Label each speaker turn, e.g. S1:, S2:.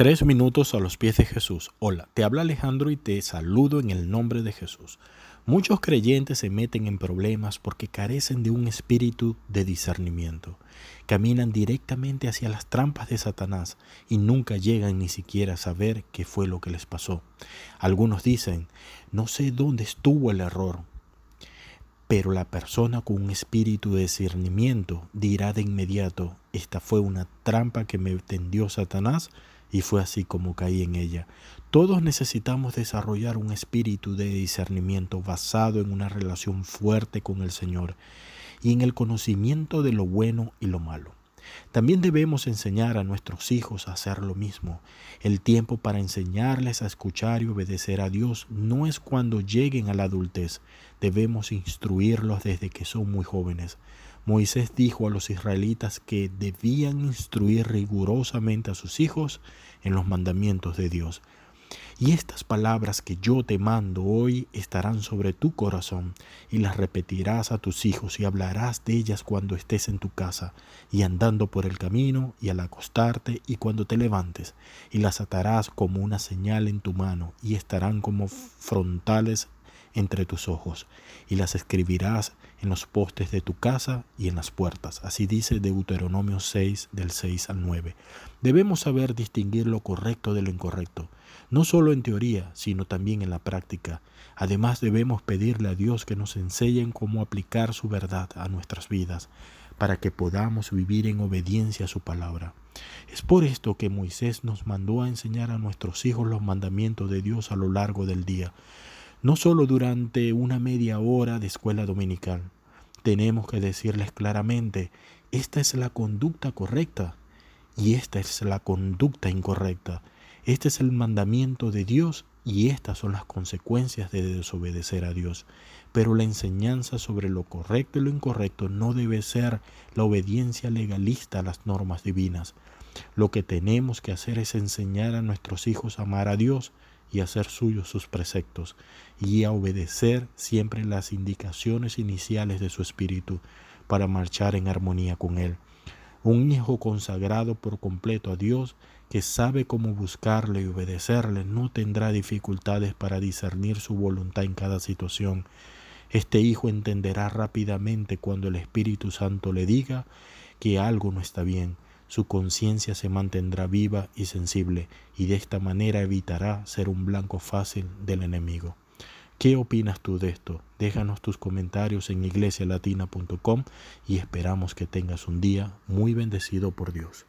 S1: Tres minutos a los pies de Jesús. Hola, te habla Alejandro y te saludo en el nombre de Jesús. Muchos creyentes se meten en problemas porque carecen de un espíritu de discernimiento. Caminan directamente hacia las trampas de Satanás y nunca llegan ni siquiera a saber qué fue lo que les pasó. Algunos dicen, no sé dónde estuvo el error, pero la persona con un espíritu de discernimiento dirá de inmediato, esta fue una trampa que me tendió Satanás y fue así como caí en ella. Todos necesitamos desarrollar un espíritu de discernimiento basado en una relación fuerte con el Señor y en el conocimiento de lo bueno y lo malo. También debemos enseñar a nuestros hijos a hacer lo mismo. El tiempo para enseñarles a escuchar y obedecer a Dios no es cuando lleguen a la adultez. Debemos instruirlos desde que son muy jóvenes. Moisés dijo a los israelitas que debían instruir rigurosamente a sus hijos en los mandamientos de Dios. Y estas palabras que yo te mando hoy estarán sobre tu corazón, y las repetirás a tus hijos, y hablarás de ellas cuando estés en tu casa, y andando por el camino, y al acostarte, y cuando te levantes, y las atarás como una señal en tu mano, y estarán como frontales entre tus ojos, y las escribirás en los postes de tu casa y en las puertas. Así dice Deuteronomio 6 del 6 al 9. Debemos saber distinguir lo correcto de lo incorrecto, no solo en teoría, sino también en la práctica. Además debemos pedirle a Dios que nos enseñen cómo aplicar su verdad a nuestras vidas, para que podamos vivir en obediencia a su palabra. Es por esto que Moisés nos mandó a enseñar a nuestros hijos los mandamientos de Dios a lo largo del día, no solo durante una media hora de escuela dominical. Tenemos que decirles claramente, esta es la conducta correcta y esta es la conducta incorrecta. Este es el mandamiento de Dios y estas son las consecuencias de desobedecer a Dios. Pero la enseñanza sobre lo correcto y lo incorrecto no debe ser la obediencia legalista a las normas divinas. Lo que tenemos que hacer es enseñar a nuestros hijos a amar a Dios y hacer suyos sus preceptos y a obedecer siempre las indicaciones iniciales de su espíritu para marchar en armonía con él. Un hijo consagrado por completo a Dios que sabe cómo buscarle y obedecerle no tendrá dificultades para discernir su voluntad en cada situación. Este hijo entenderá rápidamente cuando el Espíritu Santo le diga que algo no está bien su conciencia se mantendrá viva y sensible y de esta manera evitará ser un blanco fácil del enemigo. ¿Qué opinas tú de esto? Déjanos tus comentarios en iglesialatina.com y esperamos que tengas un día muy bendecido por Dios.